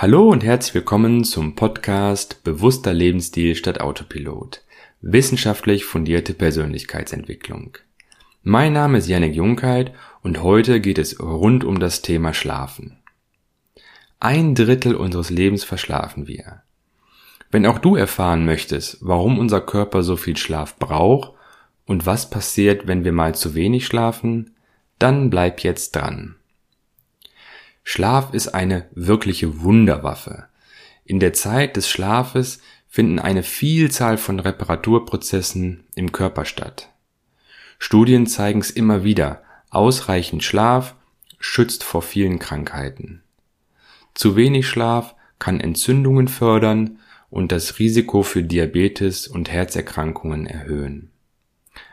Hallo und herzlich willkommen zum Podcast Bewusster Lebensstil statt Autopilot. Wissenschaftlich fundierte Persönlichkeitsentwicklung. Mein Name ist Janik Junkheit und heute geht es rund um das Thema Schlafen. Ein Drittel unseres Lebens verschlafen wir. Wenn auch du erfahren möchtest, warum unser Körper so viel Schlaf braucht und was passiert, wenn wir mal zu wenig schlafen, dann bleib jetzt dran. Schlaf ist eine wirkliche Wunderwaffe. In der Zeit des Schlafes finden eine Vielzahl von Reparaturprozessen im Körper statt. Studien zeigen es immer wieder, ausreichend Schlaf schützt vor vielen Krankheiten. Zu wenig Schlaf kann Entzündungen fördern und das Risiko für Diabetes und Herzerkrankungen erhöhen.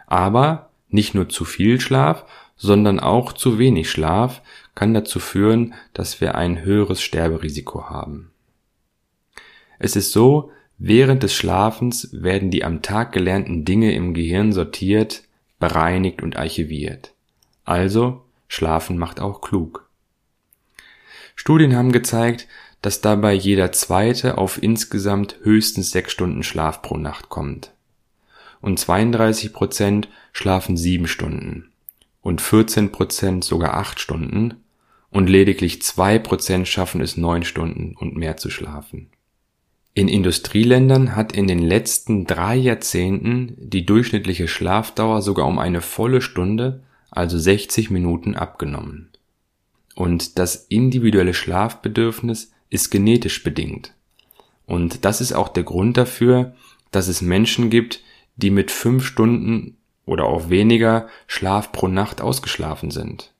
Aber nicht nur zu viel Schlaf, sondern auch zu wenig Schlaf kann dazu führen, dass wir ein höheres Sterberisiko haben. Es ist so, während des Schlafens werden die am Tag gelernten Dinge im Gehirn sortiert, bereinigt und archiviert. Also, Schlafen macht auch klug. Studien haben gezeigt, dass dabei jeder zweite auf insgesamt höchstens sechs Stunden Schlaf pro Nacht kommt. Und 32 Prozent schlafen sieben Stunden und 14 Prozent sogar acht Stunden und lediglich zwei Prozent schaffen es neun Stunden und mehr zu schlafen. In Industrieländern hat in den letzten drei Jahrzehnten die durchschnittliche Schlafdauer sogar um eine volle Stunde, also 60 Minuten abgenommen. Und das individuelle Schlafbedürfnis ist genetisch bedingt. Und das ist auch der Grund dafür, dass es Menschen gibt, die mit fünf Stunden oder auch weniger Schlaf pro Nacht ausgeschlafen sind.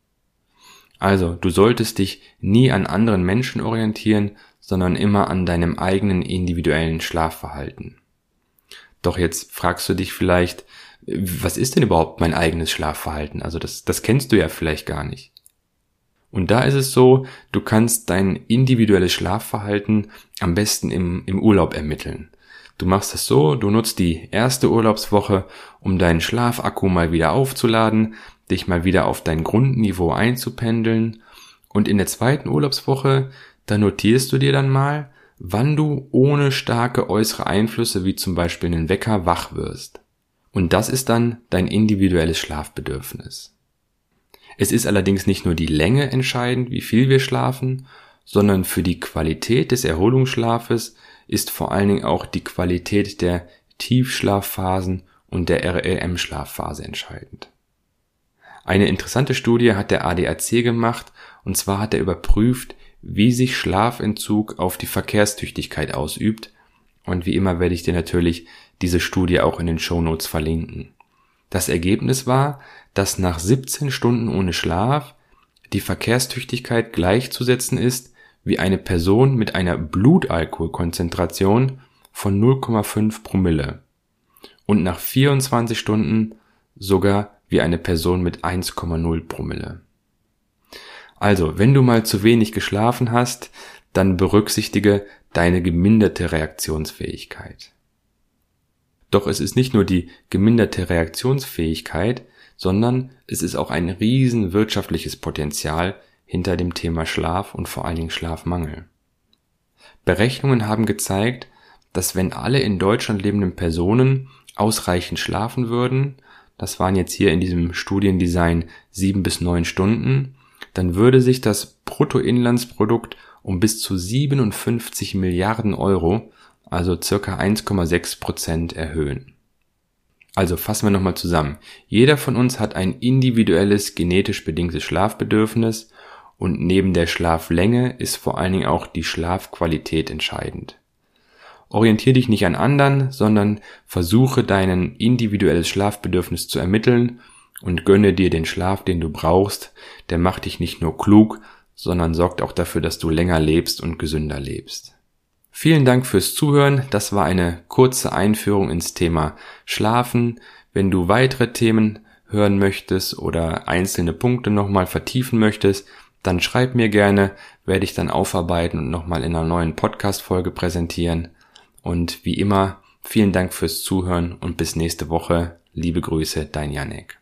Also, du solltest dich nie an anderen Menschen orientieren, sondern immer an deinem eigenen individuellen Schlafverhalten. Doch jetzt fragst du dich vielleicht, was ist denn überhaupt mein eigenes Schlafverhalten? Also das, das kennst du ja vielleicht gar nicht. Und da ist es so, du kannst dein individuelles Schlafverhalten am besten im, im Urlaub ermitteln. Du machst es so, du nutzt die erste Urlaubswoche, um deinen Schlafakku mal wieder aufzuladen, dich mal wieder auf dein Grundniveau einzupendeln und in der zweiten Urlaubswoche, da notierst du dir dann mal, wann du ohne starke äußere Einflüsse wie zum Beispiel einen Wecker wach wirst. Und das ist dann dein individuelles Schlafbedürfnis. Es ist allerdings nicht nur die Länge entscheidend, wie viel wir schlafen, sondern für die Qualität des Erholungsschlafes ist vor allen Dingen auch die Qualität der Tiefschlafphasen und der REM-Schlafphase entscheidend. Eine interessante Studie hat der ADAC gemacht, und zwar hat er überprüft, wie sich Schlafentzug auf die Verkehrstüchtigkeit ausübt, und wie immer werde ich dir natürlich diese Studie auch in den Show Notes verlinken. Das Ergebnis war, dass nach 17 Stunden ohne Schlaf die Verkehrstüchtigkeit gleichzusetzen ist wie eine Person mit einer Blutalkoholkonzentration von 0,5 Promille und nach 24 Stunden sogar wie eine Person mit 1,0 Promille. Also, wenn du mal zu wenig geschlafen hast, dann berücksichtige deine geminderte Reaktionsfähigkeit. Doch es ist nicht nur die geminderte Reaktionsfähigkeit, sondern es ist auch ein riesen wirtschaftliches Potenzial hinter dem Thema Schlaf und vor allen Dingen Schlafmangel. Berechnungen haben gezeigt, dass wenn alle in Deutschland lebenden Personen ausreichend schlafen würden, das waren jetzt hier in diesem Studiendesign sieben bis neun Stunden, dann würde sich das Bruttoinlandsprodukt um bis zu 57 Milliarden Euro, also circa 1,6 Prozent erhöhen. Also fassen wir nochmal zusammen. Jeder von uns hat ein individuelles genetisch bedingtes Schlafbedürfnis und neben der Schlaflänge ist vor allen Dingen auch die Schlafqualität entscheidend. Orientier dich nicht an anderen, sondern versuche dein individuelles Schlafbedürfnis zu ermitteln und gönne dir den Schlaf, den du brauchst. Der macht dich nicht nur klug, sondern sorgt auch dafür, dass du länger lebst und gesünder lebst. Vielen Dank fürs Zuhören. Das war eine kurze Einführung ins Thema Schlafen. Wenn du weitere Themen hören möchtest oder einzelne Punkte nochmal vertiefen möchtest, dann schreib mir gerne, werde ich dann aufarbeiten und nochmal in einer neuen Podcast-Folge präsentieren. Und wie immer, vielen Dank fürs Zuhören und bis nächste Woche. Liebe Grüße, dein Janek.